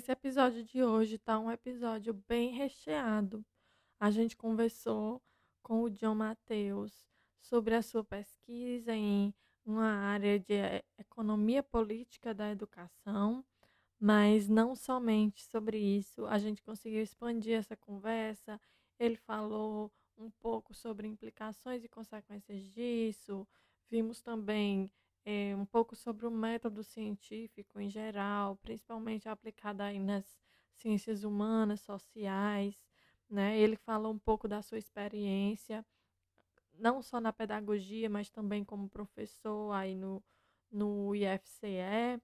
Esse episódio de hoje tá um episódio bem recheado. A gente conversou com o John Matheus sobre a sua pesquisa em uma área de economia política da educação, mas não somente sobre isso, a gente conseguiu expandir essa conversa. Ele falou um pouco sobre implicações e consequências disso. Vimos também é, um pouco sobre o método científico em geral, principalmente aplicado aí nas ciências humanas, sociais. Né? Ele falou um pouco da sua experiência não só na pedagogia, mas também como professor aí no, no IFCE,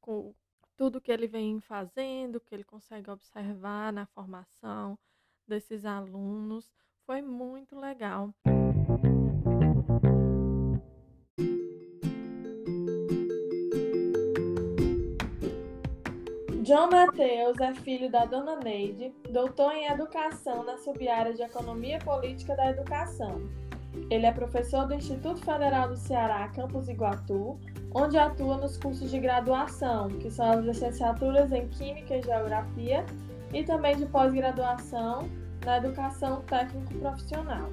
com tudo que ele vem fazendo, que ele consegue observar na formação desses alunos. Foi muito legal. John Matheus é filho da dona Neide, doutor em educação na subárea de Economia Política da Educação ele é professor do Instituto Federal do Ceará, Campus Iguatu, onde atua nos cursos de graduação, que são as licenciaturas em Química e Geografia, e também de pós-graduação na Educação Técnico-Profissional.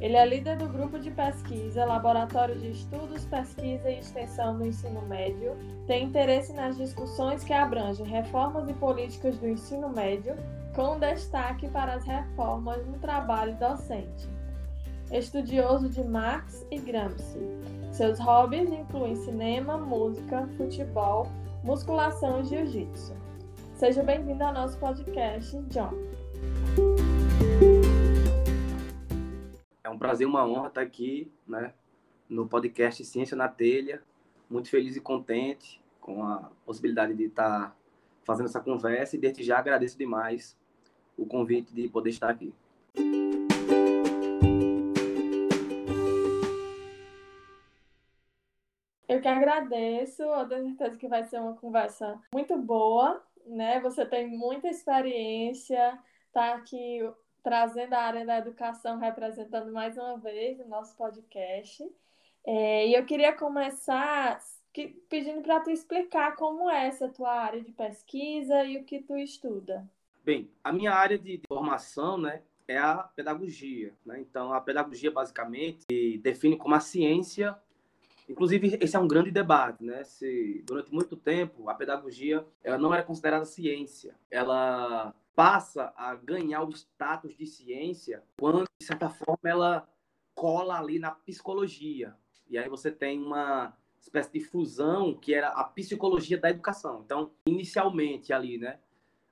Ele é líder do grupo de pesquisa Laboratório de Estudos, Pesquisa e Extensão no Ensino Médio, tem interesse nas discussões que abrangem reformas e políticas do ensino médio, com destaque para as reformas no trabalho docente estudioso de Marx e Gramsci. Seus hobbies incluem cinema, música, futebol, musculação e jiu-jitsu. Seja bem-vindo ao nosso podcast, John. Prazer, uma honra estar aqui, né, no podcast Ciência na Telha. Muito feliz e contente com a possibilidade de estar fazendo essa conversa e desde já agradeço demais o convite de poder estar aqui. Eu que agradeço, eu tenho certeza que vai ser uma conversa muito boa, né? Você tem muita experiência, tá aqui trazendo a área da educação, representando mais uma vez o nosso podcast. É, e eu queria começar pedindo para tu explicar como é essa tua área de pesquisa e o que tu estuda. Bem, a minha área de formação, né, é a pedagogia, né? Então, a pedagogia basicamente define como a ciência Inclusive, esse é um grande debate, né? Se durante muito tempo a pedagogia ela não era considerada ciência, ela passa a ganhar o status de ciência quando, de certa forma, ela cola ali na psicologia. E aí você tem uma espécie de fusão que era a psicologia da educação. Então, inicialmente ali, né,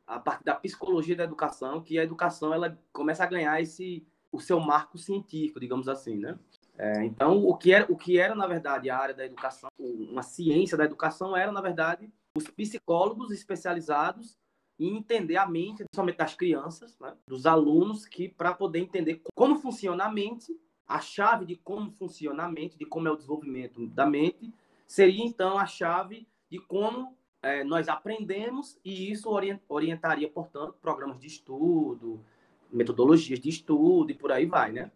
a partir da psicologia da educação, que a educação ela começa a ganhar esse o seu marco científico, digamos assim, né? É, então, o que, era, o que era, na verdade, a área da educação, uma ciência da educação, era, na verdade, os psicólogos especializados em entender a mente, principalmente das crianças, né, dos alunos, que para poder entender como funciona a mente, a chave de como funciona a mente, de como é o desenvolvimento da mente, seria, então, a chave de como é, nós aprendemos e isso orientaria, portanto, programas de estudo, metodologias de estudo e por aí vai, né?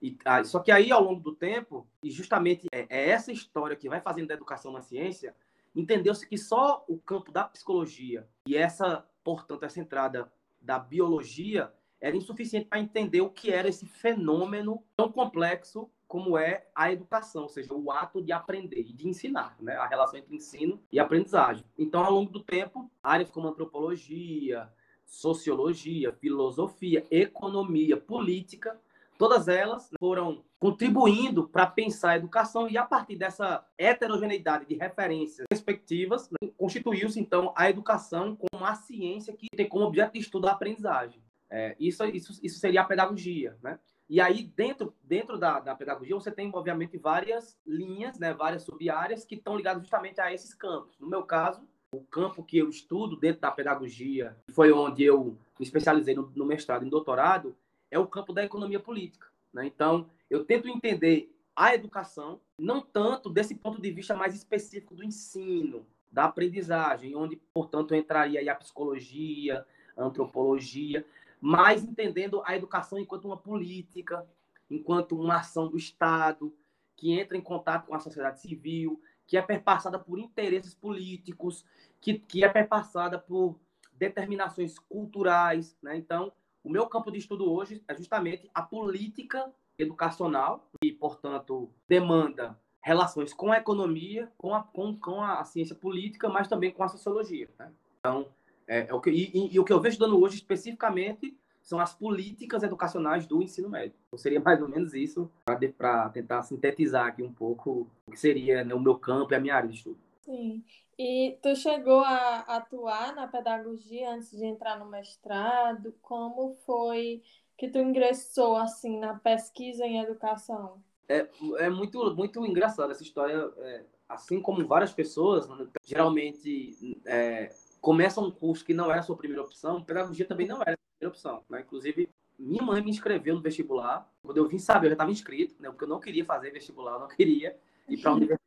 E, ah, só que aí, ao longo do tempo, e justamente é, é essa história que vai fazendo da educação na ciência, entendeu-se que só o campo da psicologia e essa, portanto, essa entrada da biologia era insuficiente para entender o que era esse fenômeno tão complexo como é a educação, ou seja, o ato de aprender e de ensinar, né? a relação entre ensino e aprendizagem. Então, ao longo do tempo, áreas como antropologia, sociologia, filosofia, economia, política Todas elas foram contribuindo para pensar a educação e a partir dessa heterogeneidade de referências perspectivas, né, constituiu-se então a educação como a ciência que tem como objeto de estudo a aprendizagem. É, isso, isso, isso seria a pedagogia, né? E aí, dentro, dentro da, da pedagogia, você tem, obviamente, várias linhas, né, várias sub-áreas que estão ligadas justamente a esses campos. No meu caso, o campo que eu estudo dentro da pedagogia, foi onde eu me especializei no, no mestrado e no doutorado, é o campo da economia política. Né? Então, eu tento entender a educação, não tanto desse ponto de vista mais específico do ensino, da aprendizagem, onde, portanto, entraria a psicologia, a antropologia, mas entendendo a educação enquanto uma política, enquanto uma ação do Estado, que entra em contato com a sociedade civil, que é perpassada por interesses políticos, que, que é perpassada por determinações culturais. Né? Então, o meu campo de estudo hoje é justamente a política educacional, e, portanto, demanda relações com a economia, com a, com, com a ciência política, mas também com a sociologia. Né? Então, é, é o que, e, e, o que eu vejo dando hoje especificamente são as políticas educacionais do ensino médio. Então, seria mais ou menos isso, para tentar sintetizar aqui um pouco o que seria né, o meu campo e a minha área de estudo. Sim. E tu chegou a atuar na pedagogia antes de entrar no mestrado? Como foi que tu ingressou assim na pesquisa em educação? É, é muito muito engraçado essa história. É, assim como várias pessoas, né, geralmente é, começa um curso que não era a sua primeira opção, pedagogia também não era a primeira opção. Né? Inclusive, minha mãe me inscreveu no vestibular. Quando eu vim saber, eu já estava inscrito, né? porque eu não queria fazer vestibular, eu não queria ir para a universidade.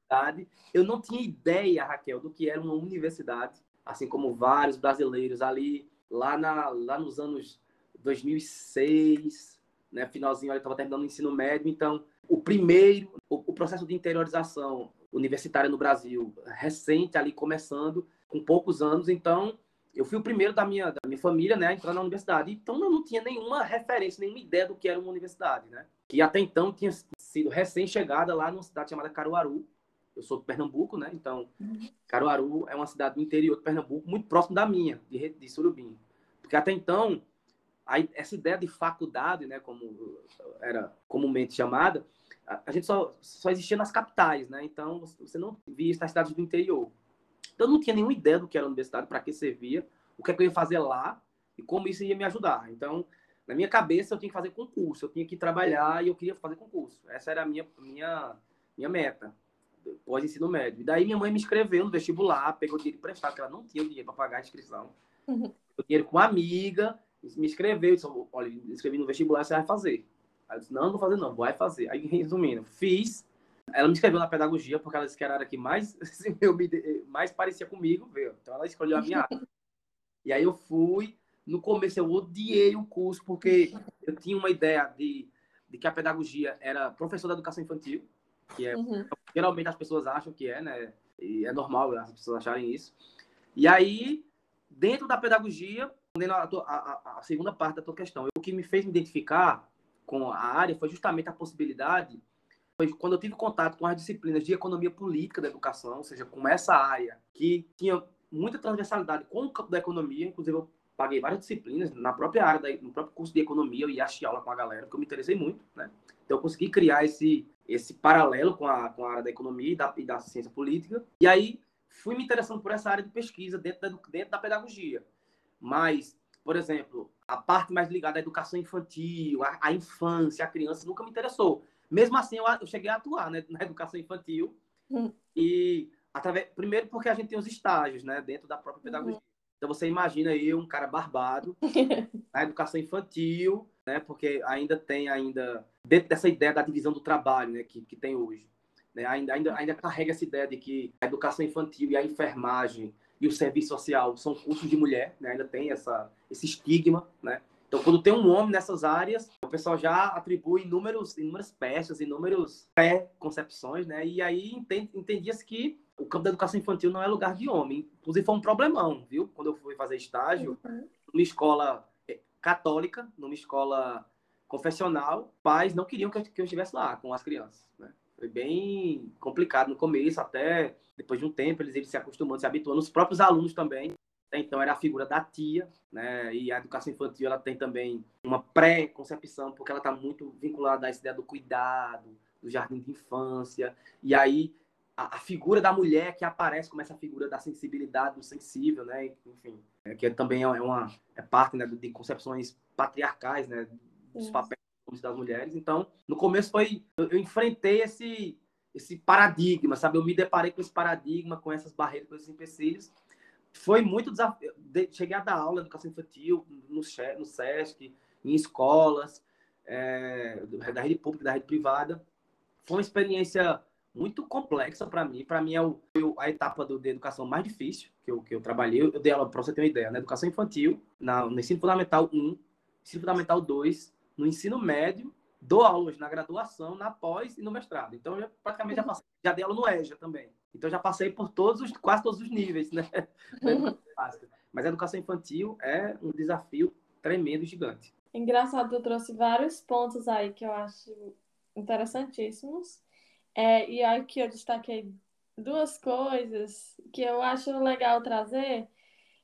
Eu não tinha ideia, Raquel, do que era uma universidade, assim como vários brasileiros ali, lá, na, lá nos anos 2006, né? finalzinho, eu estava terminando o ensino médio, então o primeiro, o, o processo de interiorização universitária no Brasil, recente ali começando, com poucos anos, então eu fui o primeiro da minha, da minha família né, a entrar na universidade. Então eu não tinha nenhuma referência, nenhuma ideia do que era uma universidade, né? Que até então tinha sido recém-chegada lá numa cidade chamada Caruaru. Eu sou de Pernambuco, né? Então, Caruaru é uma cidade do interior de Pernambuco, muito próximo da minha, de, de Surubim. Porque até então, aí, essa ideia de faculdade, né, como era comumente chamada, a, a gente só, só existia nas capitais, né? Então, você não via essas cidades do interior. Então, eu não tinha nenhuma ideia do que era a universidade, para que servia, o que, é que eu ia fazer lá e como isso ia me ajudar. Então, na minha cabeça, eu tinha que fazer concurso, eu tinha que trabalhar e eu queria fazer concurso. Essa era a minha, minha, minha meta, pós-ensino médio. E daí, minha mãe me inscreveu no vestibular, pegou dinheiro emprestado, porque ela não tinha dinheiro para pagar a inscrição. Uhum. Eu dinheiro com uma amiga, me inscreveu, disse, olha, me inscrevi no vestibular, você vai fazer. Aí eu disse, não, não vou fazer não, vai fazer. Aí, resumindo, fiz, ela me escreveu na pedagogia porque ela disse que era a área que mais, assim, eu me, mais parecia comigo, viu? Então ela escolheu a minha área. E aí eu fui. No começo eu odiei o curso porque eu tinha uma ideia de, de que a pedagogia era professor da educação infantil, que é uhum. Geralmente as pessoas acham que é, né? E é normal as pessoas acharem isso. E aí, dentro da pedagogia, a, a, a segunda parte da tua questão, o que me fez me identificar com a área foi justamente a possibilidade foi quando eu tive contato com as disciplinas de economia política da educação, ou seja, com essa área que tinha muita transversalidade com o campo da economia, inclusive eu paguei várias disciplinas na própria área, no próprio curso de economia, eu ia assistir aula com a galera, porque eu me interessei muito, né? Então eu consegui criar esse, esse paralelo com a, com a área da economia e da, e da ciência política. E aí fui me interessando por essa área de pesquisa dentro da, dentro da pedagogia. Mas, por exemplo, a parte mais ligada à educação infantil, à, à infância, à criança, nunca me interessou. Mesmo assim, eu, eu cheguei a atuar né, na educação infantil. Hum. E, através, primeiro, porque a gente tem os estágios né, dentro da própria pedagogia. Uhum. Então, você imagina eu, um cara barbado, na educação infantil, né, porque ainda tem, ainda dentro dessa ideia da divisão do trabalho né, que, que tem hoje. Né, ainda, ainda, ainda carrega essa ideia de que a educação infantil e a enfermagem e o serviço social são cursos de mulher, né, ainda tem essa, esse estigma, né? Então, quando tem um homem nessas áreas, o pessoal já atribui inúmeros, inúmeras peças, inúmeros pré-concepções, né? E aí entendia-se que o campo da educação infantil não é lugar de homem. Inclusive, foi um problemão, viu? Quando eu fui fazer estágio, uhum. numa escola católica, numa escola confessional, pais não queriam que eu, estivesse lá com as crianças, né? Foi bem complicado no começo, até depois de um tempo eles, eles se acostumando, se habituando. Os próprios alunos também então era a figura da tia, né? E a educação infantil ela tem também uma pré-concepção, porque ela está muito vinculada a essa ideia do cuidado, do jardim de infância. E aí a, a, figura da mulher que aparece como essa figura da sensibilidade, do sensível, né? Enfim, é, que também é uma é parte né, de concepções patriarcais, né? Dos papéis das mulheres. Então, no começo foi eu, eu, enfrentei esse esse paradigma, sabe? Eu me deparei com esse paradigma, com essas barreiras, com esses empecilhos. Foi muito desafio. Cheguei a dar aula de educação infantil no, no SESC, em escolas, é, da rede pública, da rede privada. Foi uma experiência muito complexa para mim. Para mim é o, a etapa do, de educação mais difícil que eu, que eu trabalhei. Eu dei aula, para você ter uma ideia, na educação infantil, na, no ensino fundamental 1, ensino fundamental 2, no ensino médio, dou aulas na graduação, na pós e no mestrado. Então, eu praticamente já passei, já dei aula no EJA também. Então, já passei por todos os, quase todos os níveis, né? Mas a educação infantil é um desafio tremendo e gigante. Engraçado, tu trouxe vários pontos aí que eu acho interessantíssimos. É, e aqui eu destaquei duas coisas que eu acho legal trazer,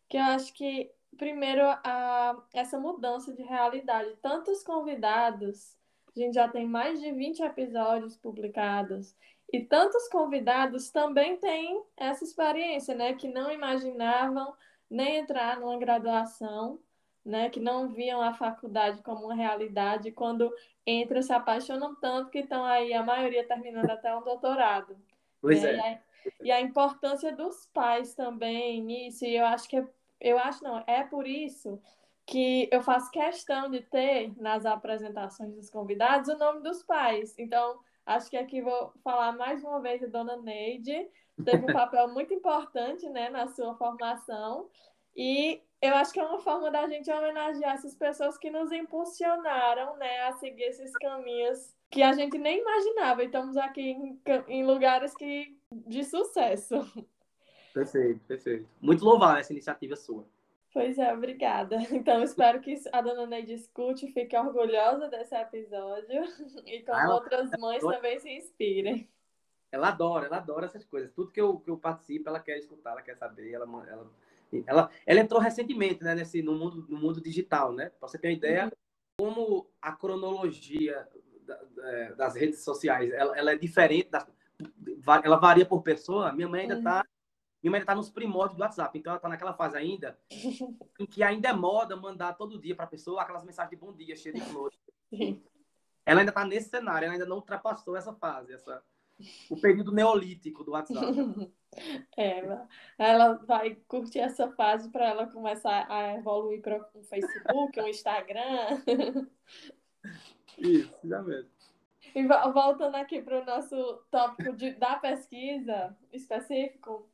que eu acho que, primeiro, a, essa mudança de realidade. Tantos convidados, a gente já tem mais de 20 episódios publicados, e tantos convidados também têm essa experiência, né? Que não imaginavam nem entrar numa graduação, né? Que não viam a faculdade como uma realidade. Quando entram, se apaixonam tanto que estão aí, a maioria terminando até um doutorado. Pois né? é. E a, e a, importância dos pais também nisso, e eu acho que, é, eu acho não, é por isso que eu faço questão de ter nas apresentações dos convidados o nome dos pais. Então, acho que aqui vou falar mais uma vez da dona Neide, teve um papel muito importante né, na sua formação, e eu acho que é uma forma da gente homenagear essas pessoas que nos impulsionaram, né, a seguir esses caminhos que a gente nem imaginava. estamos aqui em, em lugares que de sucesso. Perfeito, perfeito. Muito louvável essa iniciativa sua. Pois é, obrigada. Então, espero que a dona Neide escute e fique orgulhosa desse episódio e como ah, outras mães ela... também se inspirem. Ela adora, ela adora essas coisas. Tudo que eu, que eu participo, ela quer escutar, ela quer saber, ela, ela ela, ela entrou recentemente né, nesse, no, mundo, no mundo digital, né? Para você ter uma ideia, uhum. como a cronologia é, das redes sociais ela, ela é diferente, das, ela varia por pessoa. Minha mãe ainda está uhum. minha mãe está nos primórdios do WhatsApp, então ela está naquela fase ainda em que ainda é moda mandar todo dia para a pessoa aquelas mensagens de bom dia, cheia de flores. Ela ainda está nesse cenário, ela ainda não ultrapassou essa fase, essa, o período neolítico do WhatsApp. É, ela vai curtir essa fase para ela começar a evoluir para um Facebook, um Instagram. Isso, já mesmo. E voltando aqui para o nosso tópico de, da pesquisa específico,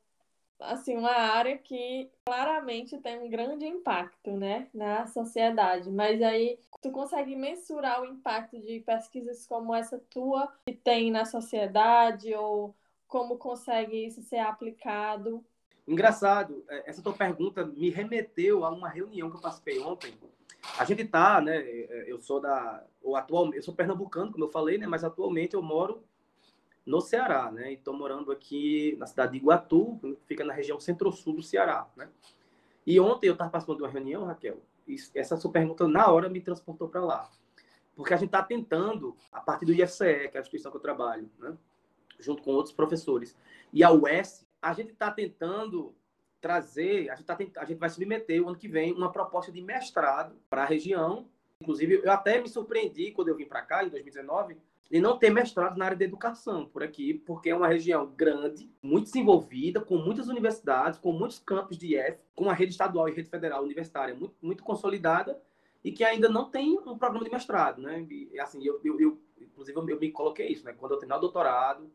assim, uma área que claramente tem um grande impacto, né, na sociedade. Mas aí, tu consegue mensurar o impacto de pesquisas como essa tua que tem na sociedade ou como consegue isso ser aplicado? Engraçado, é, essa tua pergunta me remeteu a uma reunião que eu participei ontem. A gente tá, né? É, eu sou da, ou atual, eu sou pernambucano, como eu falei, né? Mas atualmente eu moro no Ceará, né? Estou morando aqui na cidade de Iguatu, que fica na região centro-sul do Ceará, né? E ontem eu estava participando de uma reunião, Raquel, essa sua pergunta na hora me transportou para lá. Porque a gente está tentando, a partir do IFCE, que é a instituição que eu trabalho, né? Junto com outros professores. E a UES, a gente está tentando trazer, a gente, tá a gente vai submeter o ano que vem uma proposta de mestrado para a região. Inclusive, eu até me surpreendi quando eu vim para cá, em 2019, de não ter mestrado na área de educação por aqui, porque é uma região grande, muito desenvolvida, com muitas universidades, com muitos campos de IF, com uma rede estadual e rede federal universitária muito, muito consolidada e que ainda não tem um programa de mestrado, né? E, assim, eu, eu, eu inclusive, eu, eu me coloquei isso, né? Quando eu terminar o doutorado,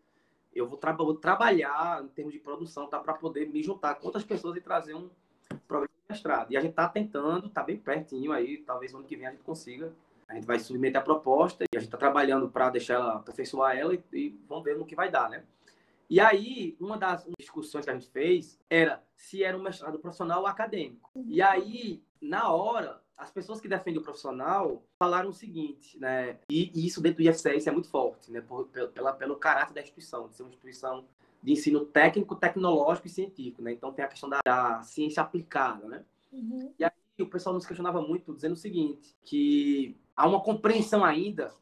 eu vou, tra vou trabalhar em termos de produção, tá? Para poder me juntar com outras pessoas e trazer um programa de mestrado. E a gente está tentando, está bem pertinho aí, talvez no ano que vem a gente consiga. A gente vai submeter a proposta e a gente está trabalhando para deixar ela, aperfeiçoar ela e, e vamos ver no que vai dar, né? E aí, uma das discussões que a gente fez era se era um mestrado profissional ou acadêmico. E aí, na hora, as pessoas que defendem o profissional falaram o seguinte, né? E, e isso dentro do IFCE isso é muito forte, né? Por, pela, pelo caráter da instituição, de ser uma instituição de ensino técnico, tecnológico e científico, né? Então tem a questão da, da ciência aplicada, né? Uhum. E aí o pessoal nos questionava muito, dizendo o seguinte, que há uma compreensão ainda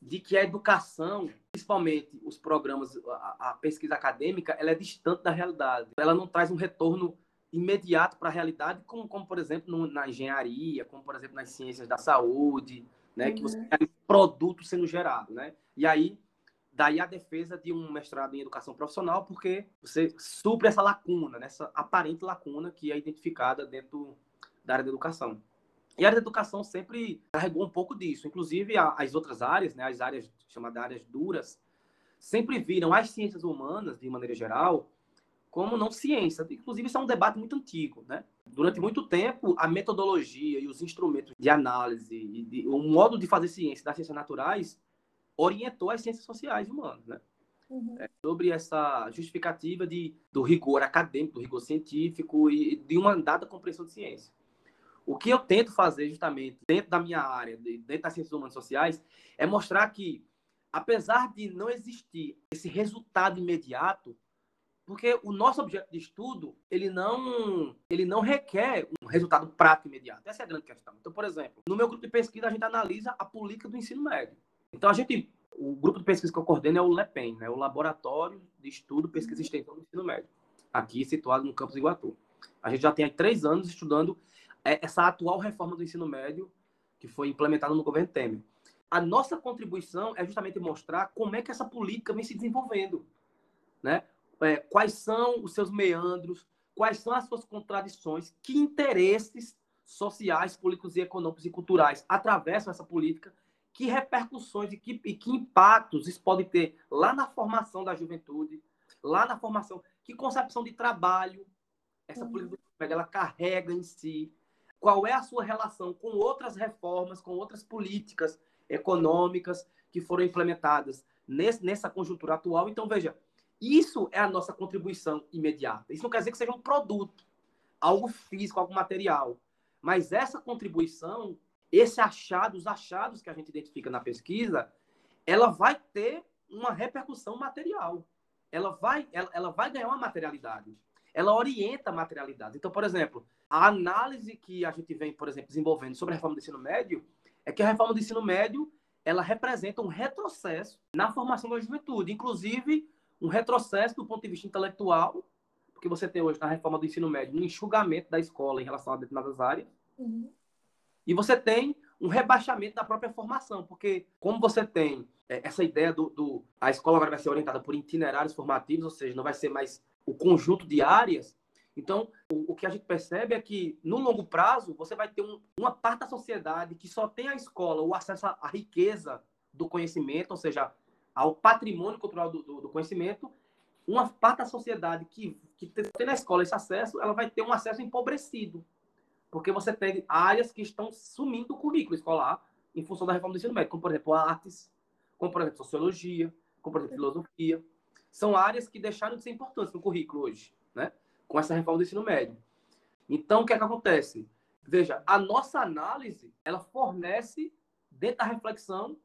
de que a educação, principalmente os programas, a, a pesquisa acadêmica, ela é distante da realidade. Ela não traz um retorno imediato para a realidade, como, como por exemplo no, na engenharia, como por exemplo nas ciências da saúde, né? Uhum. Que você tem produto sendo gerado, né? E aí, daí a defesa de um mestrado em educação profissional, porque você supre essa lacuna, né? essa aparente lacuna que é identificada dentro da área da educação. E a área da educação sempre carregou um pouco disso. Inclusive, as outras áreas, né, as áreas chamadas áreas duras, sempre viram as ciências humanas, de maneira geral, como não ciência. Inclusive, isso é um debate muito antigo. Né? Durante muito tempo, a metodologia e os instrumentos de análise e de, o modo de fazer ciência das ciências naturais orientou as ciências sociais humanas. Né? Uhum. É, sobre essa justificativa de, do rigor acadêmico, do rigor científico e de uma dada compreensão de ciência. O que eu tento fazer justamente dentro da minha área, dentro das ciências humanas sociais, é mostrar que, apesar de não existir esse resultado imediato, porque o nosso objeto de estudo, ele não, ele não requer um resultado prático imediato. Essa é a grande questão. Então, por exemplo, no meu grupo de pesquisa, a gente analisa a política do ensino médio. Então, a gente, o grupo de pesquisa que eu coordeno é o LEPEN, né? o Laboratório de Estudo, Pesquisa e Extensão do Ensino Médio, aqui situado no campus Iguatu. A gente já tem três anos estudando é essa atual reforma do ensino médio que foi implementada no governo Temer. A nossa contribuição é justamente mostrar como é que essa política vem se desenvolvendo, né? É, quais são os seus meandros, quais são as suas contradições, que interesses sociais, políticos e econômicos e culturais atravessam essa política, que repercussões e que, e que impactos isso pode ter lá na formação da juventude, lá na formação, que concepção de trabalho essa uhum. política ela carrega em si, qual é a sua relação com outras reformas, com outras políticas econômicas que foram implementadas nesse, nessa conjuntura atual. Então, veja, isso é a nossa contribuição imediata. Isso não quer dizer que seja um produto, algo físico, algo material. Mas essa contribuição, esse achado, os achados que a gente identifica na pesquisa, ela vai ter uma repercussão material. Ela vai, ela, ela vai ganhar uma materialidade. Ela orienta a materialidade. Então, por exemplo, a análise que a gente vem, por exemplo, desenvolvendo sobre a reforma do ensino médio é que a reforma do ensino médio ela representa um retrocesso na formação da juventude, inclusive um retrocesso do ponto de vista intelectual, porque você tem hoje na reforma do ensino médio um enxugamento da escola em relação a determinadas áreas, uhum. e você tem um rebaixamento da própria formação, porque como você tem é, essa ideia do, do, a escola agora vai ser orientada por itinerários formativos, ou seja, não vai ser mais o conjunto de áreas, então, o, o, que a gente percebe é que, no longo prazo, você vai ter um, uma parte da sociedade que só tem a escola, o acesso à, riqueza do conhecimento, ou seja, ao patrimônio cultural do, do, do conhecimento, uma parte da sociedade que, que tem na escola esse acesso, ela vai ter um acesso empobrecido. Porque você tem áreas que estão sumindo do currículo escolar em função da reforma do ensino médio, como, por exemplo, artes, como, por exemplo, sociologia, como, por exemplo, filosofia. São áreas que deixaram de ser importantes no currículo hoje, né? com essa reforma do ensino médio. Então, o que é que acontece? Veja, a nossa análise, ela fornece, dentro da reflexão,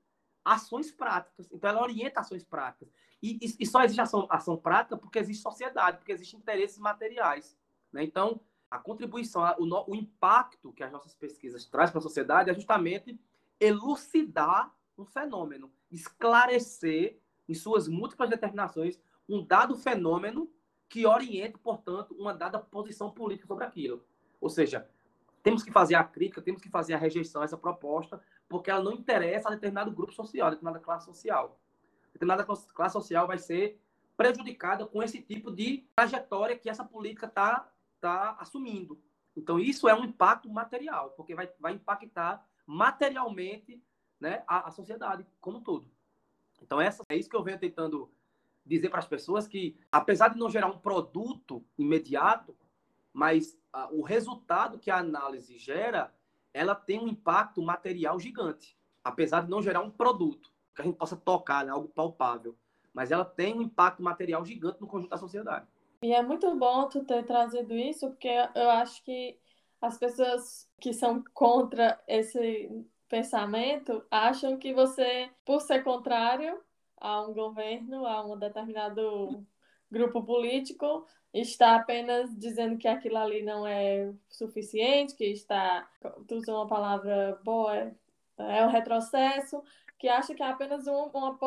ações práticas. Então, ela orienta ações práticas. E, e, e só existe ação, ação prática porque existe sociedade, porque existem interesses materiais. Né? Então, a contribuição, o, o impacto que as nossas pesquisas trazem para a sociedade é justamente elucidar um fenômeno, esclarecer, em suas múltiplas determinações, um dado fenômeno que oriente, portanto, uma dada posição política sobre aquilo. Ou seja, temos que fazer a crítica, temos que fazer a rejeição a essa proposta, porque ela não interessa a determinado grupo social, a determinada classe social. Determinada classe social vai ser prejudicada com esse tipo de trajetória que essa política está tá assumindo. Então, isso é um impacto material, porque vai, vai impactar materialmente né, a, a sociedade como um todo. Então, essa, é isso que eu venho tentando dizer para as pessoas que, apesar de não gerar um produto imediato, mas ah, o resultado que a análise gera, ela tem um impacto material gigante, apesar de não gerar um produto que a gente possa tocar, né, algo palpável, mas ela tem um impacto material gigante no conjunto da sociedade. E é muito bom tu ter trazido isso, porque eu acho que as pessoas que são contra esse pensamento acham que você, por ser contrário, a um governo, a um determinado grupo político, está apenas dizendo que aquilo ali não é suficiente, que está, tu usou uma palavra boa, é um retrocesso, que acha que é apenas um, uma,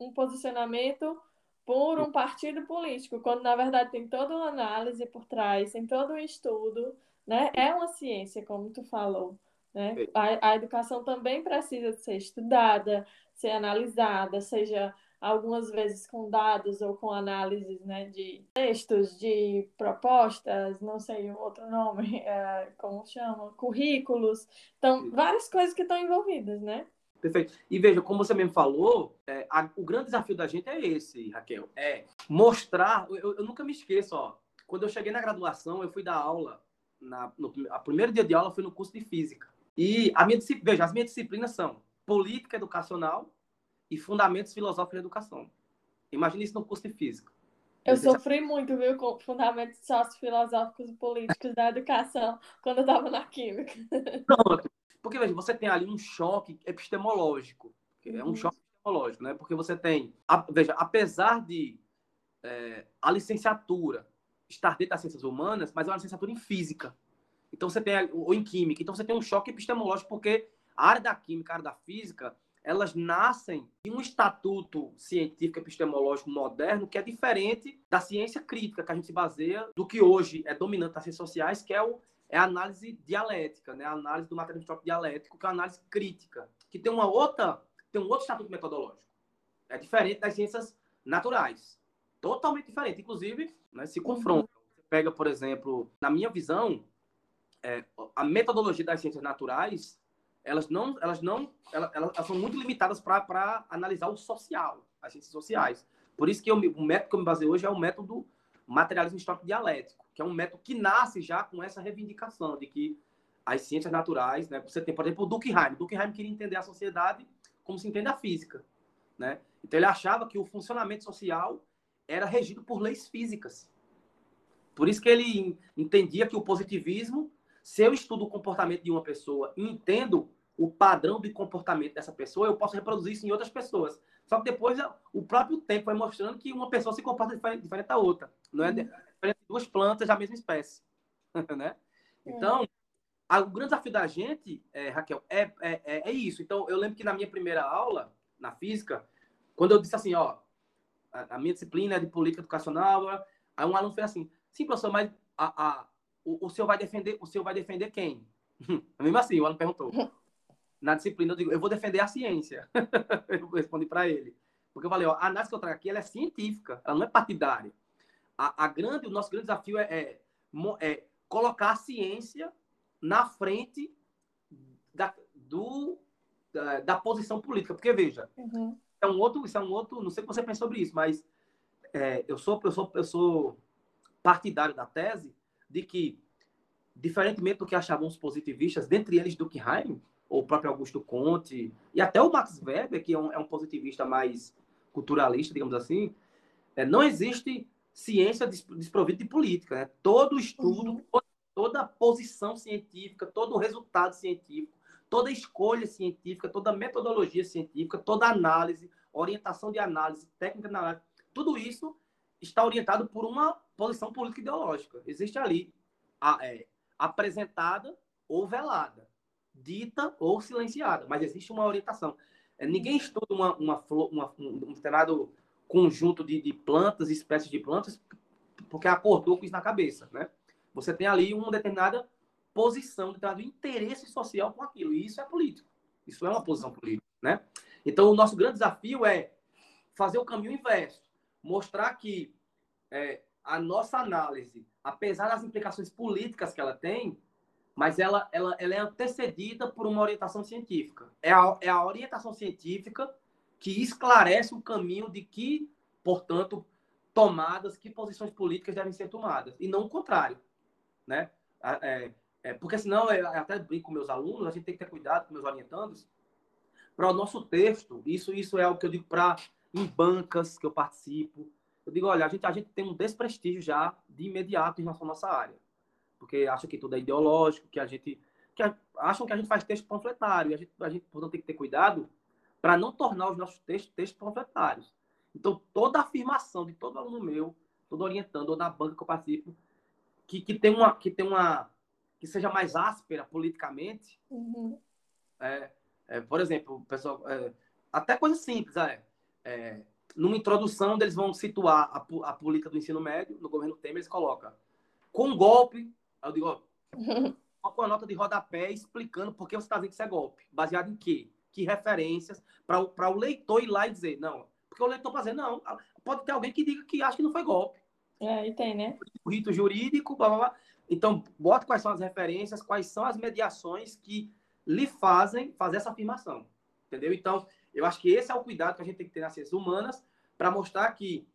um posicionamento por um partido político, quando na verdade tem toda uma análise por trás, tem todo um estudo, né? É uma ciência, como tu falou, Né? A, a educação também precisa ser estudada, ser analisada, seja algumas vezes com dados ou com análises né, de textos, de propostas, não sei o outro nome, é, como chama, currículos. Então, várias coisas que estão envolvidas, né? Perfeito. E veja, como você mesmo falou, é, a, o grande desafio da gente é esse, Raquel, é mostrar. Eu, eu, nunca me esqueço, ó. Quando eu cheguei na graduação, eu fui dar aula. Na, no a primeiro dia de aula foi no curso de física. E a minha veja, as minhas disciplinas são política educacional, e fundamentos filosóficos da educação. Imagine isso no curso de física. Eu sofri muito, viu, com fundamentos sociofilosóficos e políticos da educação quando eu estava na química. Pronto. Porque, veja, você tem ali um choque epistemológico. É um uhum. choque epistemológico, né? Porque você tem... Veja, apesar de é, a licenciatura estar dentro das ciências humanas, mas é uma licenciatura em física. Então, você tem... Ou em química. Então, você tem um choque epistemológico porque a área da química, a área da física elas nascem de um estatuto científico epistemológico moderno que é diferente da ciência crítica, que a gente se baseia do que hoje é dominante nas ciências sociais, que é, o, é a análise dialética, né? a análise do materialismo dialético, que é a análise crítica, que tem uma outra, tem um outro estatuto metodológico. É diferente das ciências naturais. Totalmente diferente. Inclusive, né, se confronta. Pega, por exemplo, na minha visão, é, a metodologia das ciências naturais elas não, elas não, elas, elas são muito limitadas para analisar o social, as ciências sociais. Por isso que eu, o método que eu me baseio hoje é o método materialismo histórico dialético, que é um método que nasce já com essa reivindicação de que as ciências naturais, né, você tem, por exemplo, o Durkheim. Durkheim queria entender a sociedade como se entende a física, né? Então ele achava que o funcionamento social era regido por leis físicas. Por isso que ele entendia que o positivismo se eu estudo o comportamento de uma pessoa e entendo o padrão de comportamento dessa pessoa, eu posso reproduzir isso em outras pessoas. Só que depois o próprio tempo vai mostrando que uma pessoa se comporta diferente, diferente da outra. Não é uhum. diferente de duas plantas da mesma espécie. né? Então, é. o grande desafio da gente, é, Raquel, é, é, é, é, isso. Então, eu lembro que na minha primeira aula, na física, quando eu disse assim, ó, a, a minha disciplina é de política educacional, aí um aluno fez assim, sim, professor, mas a, a o, o senhor vai defender, o senhor vai defender quem? Mesmo assim, o aluno perguntou. Na disciplina, eu digo, eu vou defender a ciência. eu respondi para ele. Porque eu falei, ó, a análise que eu trago aqui, ela é científica, ela não é partidária. A, a grande, o nosso grande desafio é, é, é, colocar a ciência na frente da, do, da, da posição política. Porque, veja, uhum. é um outro, isso é um outro, não sei o que você pensa sobre isso, mas é, eu, sou, eu, sou, eu sou partidário da tese de que, diferentemente do que achavam os positivistas, dentre eles Durkheim, ou o próprio Augusto Conte, e até o Max Weber, que é um, é um positivista mais culturalista, digamos assim, é, não existe ciência desprovida de política. Né? Todo estudo, uhum. toda posição científica, todo resultado científico, toda escolha científica, toda metodologia científica, toda análise, orientação de análise, técnica de análise, tudo isso está orientado por uma posição política ideológica. Existe ali a, é, apresentada ou velada, dita ou silenciada, mas existe uma orientação. É, ninguém estuda uma, uma, uma, um determinado conjunto de, de plantas, espécies de plantas, porque acordou com isso na cabeça, né? Você tem ali uma determinada posição, um determinado interesse social com aquilo, e isso é político. Isso é uma posição política, né? Então, o nosso grande desafio é fazer o caminho inverso mostrar que é, a nossa análise, apesar das implicações políticas que ela tem, mas ela, ela, ela é antecedida por uma orientação científica. É a, é a orientação científica que esclarece o caminho de que, portanto, tomadas, que posições políticas devem ser tomadas, e não o contrário. Né? É, é, porque senão, eu até brinco com meus alunos, a gente tem que ter cuidado com meus orientandos, para o nosso texto, isso, isso é o que eu digo para em bancas que eu participo. Eu digo, olha, a gente, a gente tem um desprestígio já de imediato em relação à nossa área. Porque acham que tudo é ideológico, que a gente. Que a, acham que a gente faz texto panfletário. E a gente, a gente, portanto, tem que ter cuidado para não tornar os nossos textos, textos panfletários. Então, toda afirmação de todo aluno meu, todo orientando, ou na banca que eu participo, que, que tem uma. Que tem uma que seja mais áspera politicamente. Uhum. É, é, por exemplo, pessoal, é, até coisa simples, é, é, numa introdução, eles vão situar a, a, política do ensino médio, no governo Temer, eles colocam com golpe, aí eu digo, ó, com a nota de rodapé explicando por que você está dizendo que isso é golpe. Baseado em quê? Que referências para o leitor ir lá e dizer, não. Porque o leitor dizer, não, pode ter alguém que diga que acha que não foi golpe. É, e tem, né? O rito jurídico, blá, blá, blá. Então, bota quais são as referências, quais são as mediações que lhe fazem fazer essa afirmação. Entendeu? Então, eu acho que esse é o cuidado que a gente tem que ter nas ciências humanas para mostrar que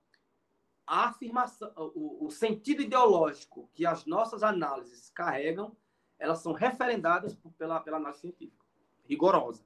a afirmação, o, o, sentido ideológico que as nossas análises carregam, elas são referendadas pela, pela análise científica, rigorosa.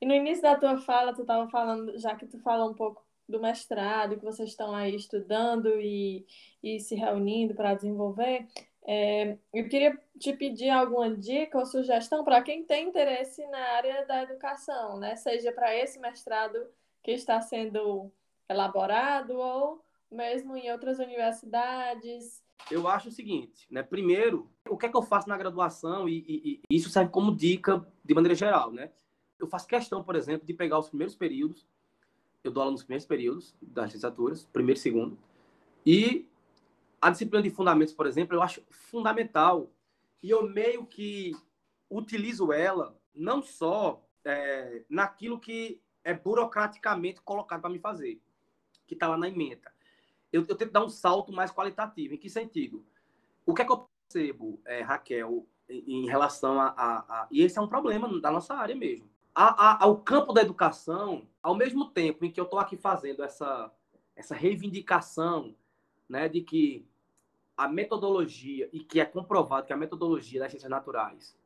E no início da tua fala, tu estava falando, já que tu falou um pouco do mestrado, que vocês estão aí estudando e, e se reunindo para desenvolver, é, eu queria te pedir alguma dica ou sugestão para quem tem interesse na área da educação, né? Seja para esse mestrado que está sendo elaborado ou mesmo em outras universidades. Eu acho o seguinte, né? Primeiro, o que é que eu faço na graduação e, e, e isso serve como dica de maneira geral, né? Eu faço questão, por exemplo, de pegar os primeiros períodos eu dou aula nos primeiros períodos das licenciaturas, primeiro e segundo. E a disciplina de fundamentos, por exemplo, eu acho fundamental. E eu meio que utilizo ela não só é, naquilo que é burocraticamente colocado para me fazer, que está lá na emenda. Eu, eu tento dar um salto mais qualitativo. Em que sentido? O que é que eu percebo, é, Raquel, em, relação a, a, a, E esse é um problema da nossa área mesmo a, a, ao campo da educação, ao mesmo tempo em que eu estou aqui fazendo essa, essa reivindicação né, de que a metodologia, e que é comprovado que a metodologia das ciências naturais,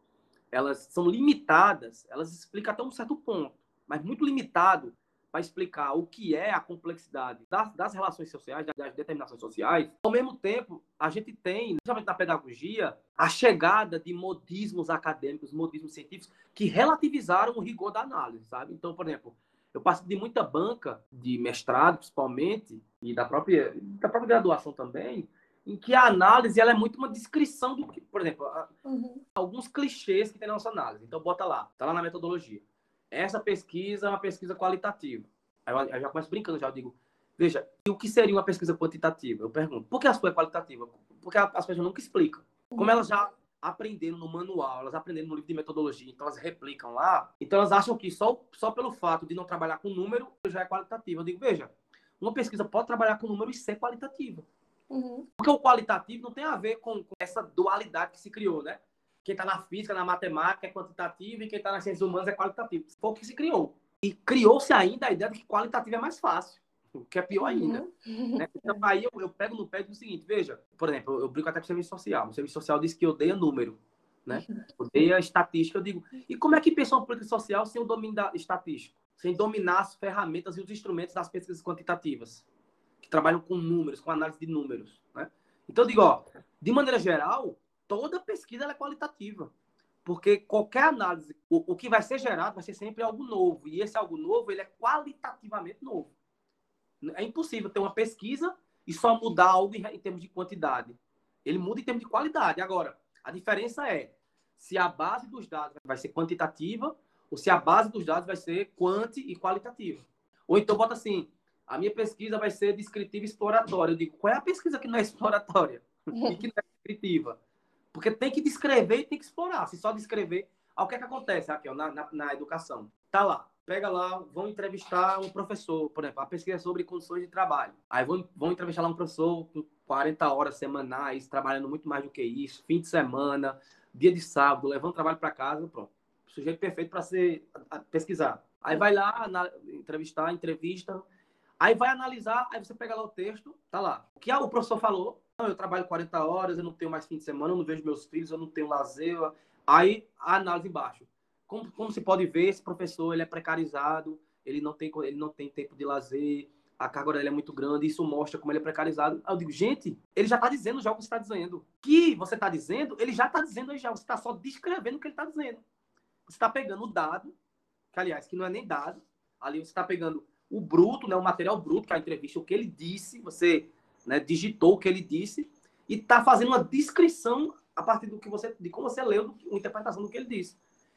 elas são limitadas, elas explicam até um certo ponto, mas muito limitado para explicar o que é a complexidade das, das, relações sociais, das determinações sociais. Ao mesmo tempo, a gente tem, principalmente na pedagogia, a chegada de modismos acadêmicos, modismos científicos, que relativizaram o rigor da análise, sabe? Então, por exemplo, eu passo de muita banca de mestrado, principalmente, e da própria, da própria graduação também, em que a análise ela é muito uma descrição do que, por exemplo, uhum. alguns clichês que tem na nossa análise. Então, bota lá, tá lá na metodologia essa pesquisa é uma pesquisa qualitativa. Aí eu, já começo brincando, já eu digo, veja, o que seria uma pesquisa quantitativa? Eu pergunto, por que a sua é qualitativa? Porque as pessoas nunca explicam. Como elas já aprenderam no manual, elas aprenderam no livro de metodologia, então elas replicam lá, então elas acham que só, só pelo fato de não trabalhar com número já é qualitativa. Eu digo, veja, uma pesquisa pode trabalhar com número e ser qualitativa. Uhum. Porque o qualitativo não tem a ver com, com essa dualidade que se criou, né? Quem está na física, na matemática é quantitativo e quem está nas ciências humanas é qualitativo. Foi o que se criou. E criou-se ainda a ideia de que qualitativo é mais fácil, o que é pior ainda. Uhum. Né? Então, aí eu, eu, pego no pé do seguinte, veja, por exemplo, eu brinco até com o serviço social. O serviço social diz que odeia número, né? Odeia estatística. Eu digo, e como é que pensa uma política social sem o domínio da estatística? Sem dominar as ferramentas e os instrumentos das pesquisas quantitativas, que trabalham com números, com análise de números, né? Então, eu digo, ó, de maneira geral, toda pesquisa é qualitativa. Porque qualquer análise, o, o, que vai ser gerado vai ser sempre algo novo. E esse algo novo, ele é qualitativamente novo. É impossível ter uma pesquisa e só mudar algo em, em termos de quantidade. Ele muda em termos de qualidade. Agora, a diferença é se a base dos dados vai ser quantitativa ou se a base dos dados vai ser quanti e qualitativa. Ou então bota assim, a minha pesquisa vai ser descritiva e exploratória. Eu digo, qual é a pesquisa que não é exploratória e que não é descritiva? Porque tem que descrever e tem que explorar. Se só descrever. Aí, o que é que acontece, Raquel, na, na, na educação? Tá lá, pega lá, vão entrevistar um professor, por exemplo, a pesquisa é sobre condições de trabalho. Aí vão, vão entrevistar lá um professor com 40 horas semanais, trabalhando muito mais do que isso, fim de semana, dia de sábado, levando trabalho para casa, pronto. Sujeito perfeito para ser a, a, pesquisar. Aí vai lá, na, entrevistar, entrevista, aí vai analisar, aí você pega lá o texto, tá lá. O que o professor falou, eu trabalho 40 horas, eu não tenho mais fim de semana, eu não vejo meus filhos, eu não tenho lazer. Aí a análise embaixo. Como, como se pode ver, esse professor ele é precarizado, ele não tem, ele não tem tempo de lazer, a carga dele é muito grande, isso mostra como ele é precarizado. Aí eu digo, gente, ele já está dizendo já o que você está dizendo. que você está dizendo, ele já está dizendo aí já, você está só descrevendo o que ele está dizendo. Você está pegando o dado, que aliás, que não é nem dado, ali você está pegando o bruto, né, o material bruto, que é a entrevista, o que ele disse, você né, digitou o que ele disse e está fazendo uma descrição a partir do que você, de como você leu, uma interpretação do que ele disse.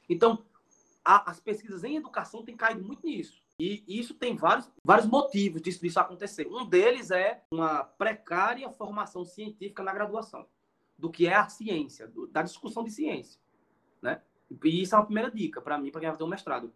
Então, a, as pesquisas em educação têm caído muito nisso. E isso tem vários, vários motivos disso, disso acontecer. Um deles é uma precária formação científica na graduação, do que é a ciência, do, da discussão de ciência. Né? E isso é uma primeira dica para mim, para quem vai ter um mestrado.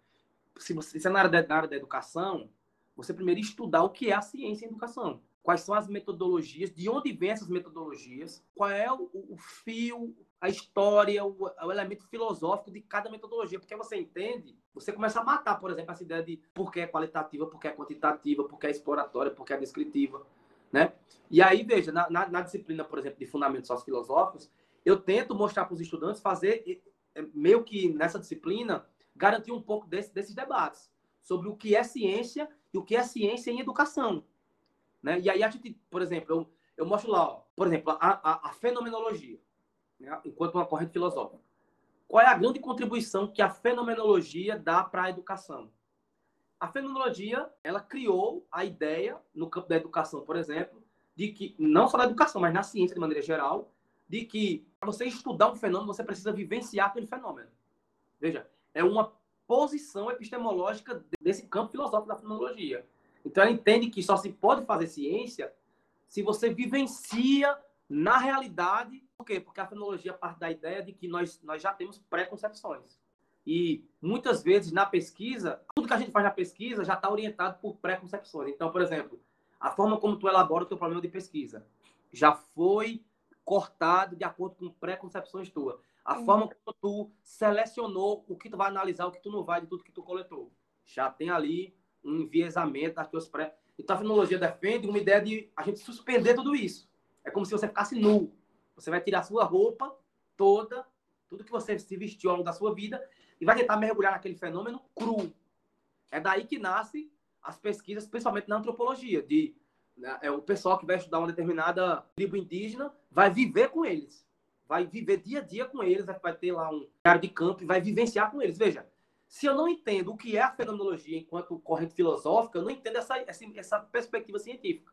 Se você, se é na área, na área da educação, você primeiro estudar o que é a ciência em educação. Quais são as metodologias, de onde vêm essas metodologias, qual é o, o fio, a história, o, o, elemento filosófico de cada metodologia. Porque você entende, você começa a matar, por exemplo, essa ideia de por que é qualitativa, por que é quantitativa, por que é exploratória, por que é descritiva. Né? E aí, veja, na, na, na disciplina, por exemplo, de fundamentos sociofilosóficos, eu tento mostrar para os estudantes fazer, meio que nessa disciplina, garantir um pouco desse, desses debates sobre o que é ciência e o que é ciência em educação. Né? E aí a gente, por exemplo, eu, eu mostro lá, ó, por exemplo, a, a, a fenomenologia, né? enquanto uma corrente filosófica. Qual é a grande contribuição que a fenomenologia dá para a educação? A fenomenologia, ela criou a ideia, no campo da educação, por exemplo, de que, não só da educação, mas na ciência de maneira geral, de que para você estudar um fenômeno, você precisa vivenciar aquele fenômeno. Veja, é uma posição epistemológica desse campo filosófico da fenomenologia. Então, ela entende que só se pode fazer ciência se você vivencia na realidade. Por quê? Porque a fenomenologia parte da ideia de que nós, nós já temos preconcepções. E muitas vezes na pesquisa, tudo que a gente faz na pesquisa já está orientado por preconcepções. Então, por exemplo, a forma como tu elabora o teu problema de pesquisa já foi cortado de acordo com preconcepções tuas. A uhum. forma como tu selecionou o que tu vai analisar, o que tu não vai de tudo que tu coletou. Já tem ali um enviesamento tuas pré. Então a fenomenologia defende uma ideia de a gente suspender tudo isso. É como se você ficasse nu. Você vai tirar a sua roupa toda, tudo que você se vestiu ao longo da sua vida, e vai tentar mergulhar naquele fenômeno cru. É daí que nasce as pesquisas, principalmente na antropologia, de né, é o pessoal que vai estudar uma determinada tribo indígena vai viver com eles, vai viver dia a dia com eles, vai ter lá um cara de campo e vai vivenciar com eles. Veja, se eu não entendo o que é a fenomenologia enquanto corrente filosófica, eu não entendo essa, essa, perspectiva científica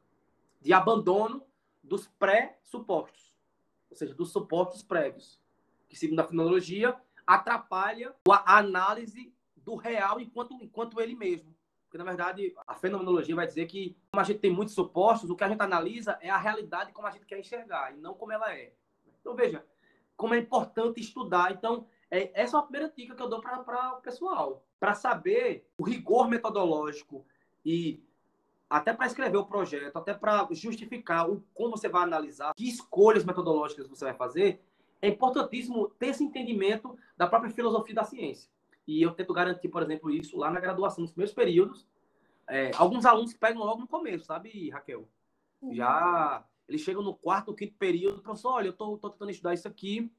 de abandono dos pré-supostos, ou seja, dos supostos prévios, que, segundo a fenomenologia, atrapalha a análise do real enquanto, enquanto ele mesmo. Porque, na verdade, a fenomenologia vai dizer que, como a gente tem muitos supostos, o que a gente analisa é a realidade como a gente quer enxergar, e não como ela é. Então, veja, como é importante estudar. Então, é, essa é a primeira dica que eu dou para o pessoal. Para saber o rigor metodológico e até para escrever o projeto, até para justificar o, como você vai analisar, que escolhas metodológicas você vai fazer, é importantíssimo ter esse entendimento da própria filosofia da ciência. E eu tento garantir, por exemplo, isso lá na graduação, nos primeiros períodos. É, alguns alunos pegam logo no começo, sabe, Raquel? Uhum. Já eles chegam no quarto, quinto período, professor, olha, eu tô tentando estudar isso aqui,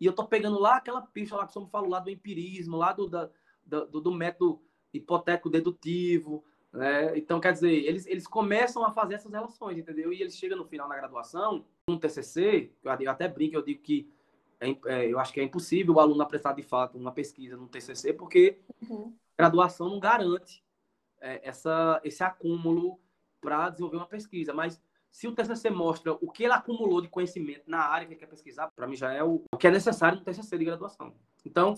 e eu tô pegando lá aquela pista lá que o falou, lá do empirismo, lá do, da, do, do método hipotético dedutivo, né? Então, quer dizer, eles, eles começam a fazer essas relações, entendeu? E eles chegam no final na graduação, no TCC, eu até brinco, eu digo que é, é, eu acho que é impossível o aluno apresentar de fato uma pesquisa no TCC, porque uhum. graduação não garante é, essa, esse acúmulo para desenvolver uma pesquisa. Mas se o TCC mostra o que ele acumulou de conhecimento na área que ele quer pesquisar, para mim já é o, que é necessário no TCC de graduação. Então,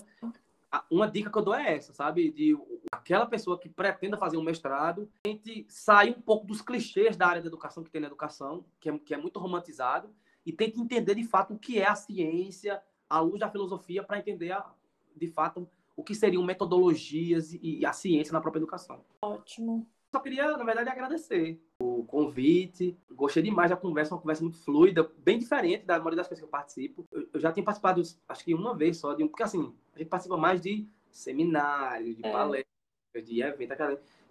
a, uma dica que eu dou é essa, sabe? De aquela pessoa que pretenda fazer um mestrado, tente sair um pouco dos clichês da área da educação que tem na educação, que é, que é muito romantizado, e tente entender de fato o que é a ciência à luz da filosofia para entender a, de fato o que seriam metodologias e a ciência na própria educação. Ótimo. Só queria, na verdade, agradecer o convite. Gostei demais da conversa, uma conversa muito fluida, bem diferente da maioria das coisas que eu participo. Eu, já tenho participado, acho que uma vez só, de um, porque assim, a gente participa mais de seminários, de é. palestras, de eventos.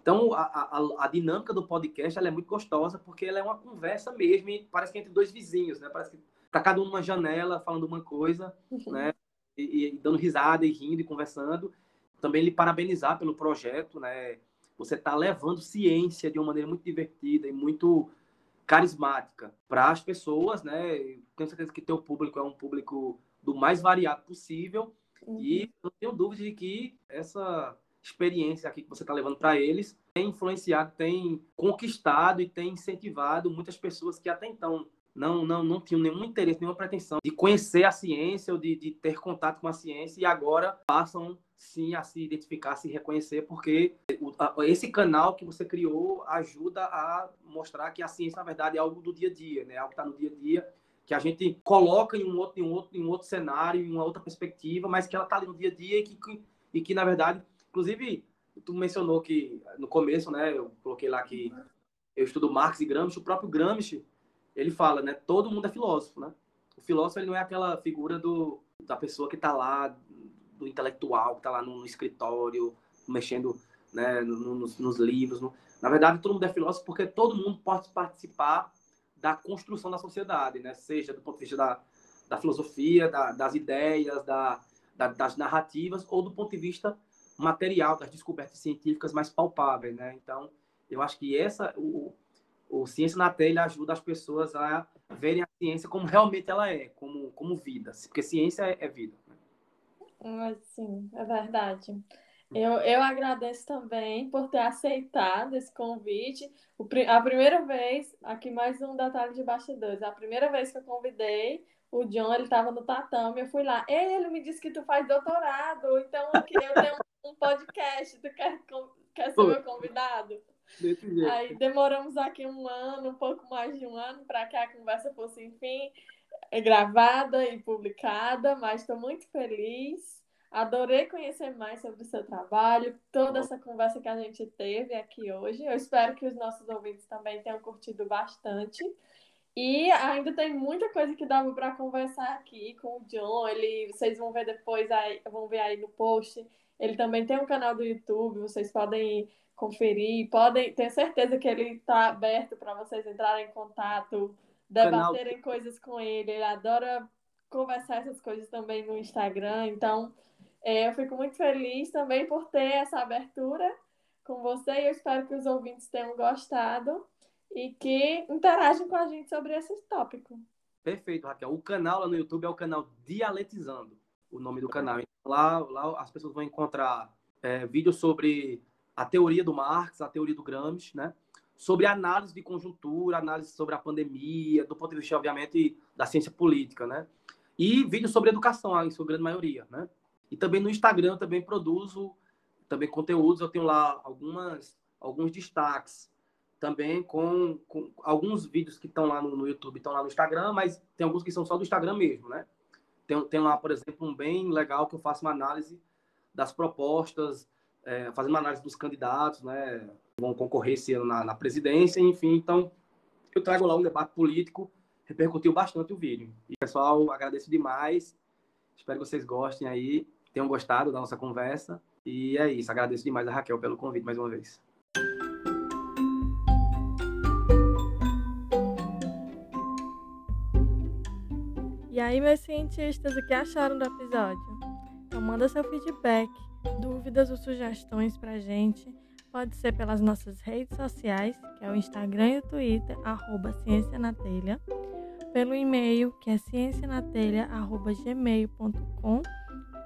Então, a, a, a, dinâmica do podcast ela é muito gostosa, porque ela é uma conversa mesmo, e parece que é entre dois vizinhos, né? Parece que tá cada um numa janela falando uma coisa, uhum. né? E, e, dando risada e rindo e conversando. Também lhe parabenizar pelo projeto, né? Você está levando ciência de uma maneira muito divertida e muito carismática para as pessoas, né? tenho certeza que teu público é um público do mais variado possível uhum. e não tenho dúvida de que essa experiência aqui que você está levando para eles tem influenciado, tem conquistado e tem incentivado muitas pessoas que até então não, não, não tinham nenhum interesse, nenhuma pretensão de conhecer a ciência ou de, de ter contato com a ciência e agora passam sim a se identificar, a se reconhecer, porque esse canal que você criou ajuda a mostrar que a ciência, na verdade, é algo do dia a dia, né? Algo que está no dia a dia, que a gente coloca em um outro, em um outro, em um outro cenário, em uma outra perspectiva, mas que ela está ali no dia a dia e que, e que, na verdade, inclusive, tu mencionou que no começo, né, eu coloquei lá que eu estudo Marx e Gramsci, o próprio Gramsci, ele fala, né, todo mundo é filósofo, né? O filósofo ele não é aquela figura do, da pessoa que está lá do intelectual que está lá no, no, escritório, mexendo né, no, nos, nos, livros. No... Na verdade, todo mundo é filósofo porque todo mundo pode participar da construção da sociedade, né? seja do ponto de vista da, da filosofia, da, das ideias, da, da, das narrativas, ou do ponto de vista material, das descobertas científicas mais palpáveis. Né? Então, eu acho que essa, o, o Ciência na Telha ajuda as pessoas a verem a ciência como realmente ela é, como, como vida, porque ciência é, é vida. Sim, é verdade. Eu, eu agradeço também por ter aceitado esse convite. O, a primeira vez, aqui mais um detalhe de bastidores, a primeira vez que eu convidei o John, ele estava no tatame, eu fui lá. Ele me disse que tu faz doutorado, então eu queria ter um, um podcast, tu quer, quer ser meu convidado? Aí demoramos aqui um ano, um pouco mais de um ano, para que a conversa fosse, enfim, é gravada e publicada, mas estou muito feliz. Adorei conhecer mais sobre o seu trabalho, toda essa conversa que a gente teve aqui hoje. Eu espero que os nossos ouvintes também tenham curtido bastante. E ainda tem muita coisa que dava para conversar aqui com o John. Ele, vocês vão ver depois, aí, vão ver aí no post. Ele também tem um canal do YouTube, vocês podem conferir, podem, tenho certeza que ele está aberto para vocês entrarem em contato debaterem canal... coisas com ele. Ele adora conversar essas coisas também no Instagram. Então, é, eu fico muito feliz também por ter essa abertura com você e eu espero que os ouvintes tenham gostado e que interagem com a gente sobre esse tópico. Perfeito, Raquel. O canal lá no YouTube é o canal Dialetizando, o nome do canal. Então, lá, lá as pessoas vão encontrar é, vídeos sobre a teoria do Marx, a teoria do Gramsci, né? Sobre análise de conjuntura, análise sobre a pandemia, do ponto de vista, obviamente, da ciência política, né? E vídeos sobre educação, em sua grande maioria, né? E também no Instagram também produzo também conteúdos, eu tenho lá algumas alguns destaques também com, com alguns vídeos que estão lá no, no, YouTube, estão lá no Instagram, mas tem alguns que são só do Instagram mesmo, né? Tem, tem lá, por exemplo, um bem legal que eu faço uma análise das propostas, é, fazendo uma análise dos candidatos, né? Vão concorrer esse ano na, na presidência, enfim. Então, eu trago lá um debate político, repercutiu bastante o vídeo. E, pessoal, agradeço demais. Espero que vocês gostem aí, tenham gostado da nossa conversa. E é isso, agradeço demais a Raquel pelo convite mais uma vez. E aí, meus cientistas, o que acharam do episódio? Então, manda seu feedback, dúvidas ou sugestões pra gente Pode ser pelas nossas redes sociais, que é o Instagram e o Twitter, arroba Ciência na Telha, pelo e-mail, que é ciencianatelha.gmail.com,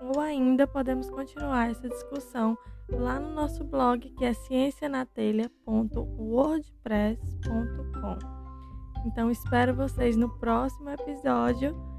ou ainda podemos continuar essa discussão lá no nosso blog, que é ciencianatelha.wordpress.com. Então espero vocês no próximo episódio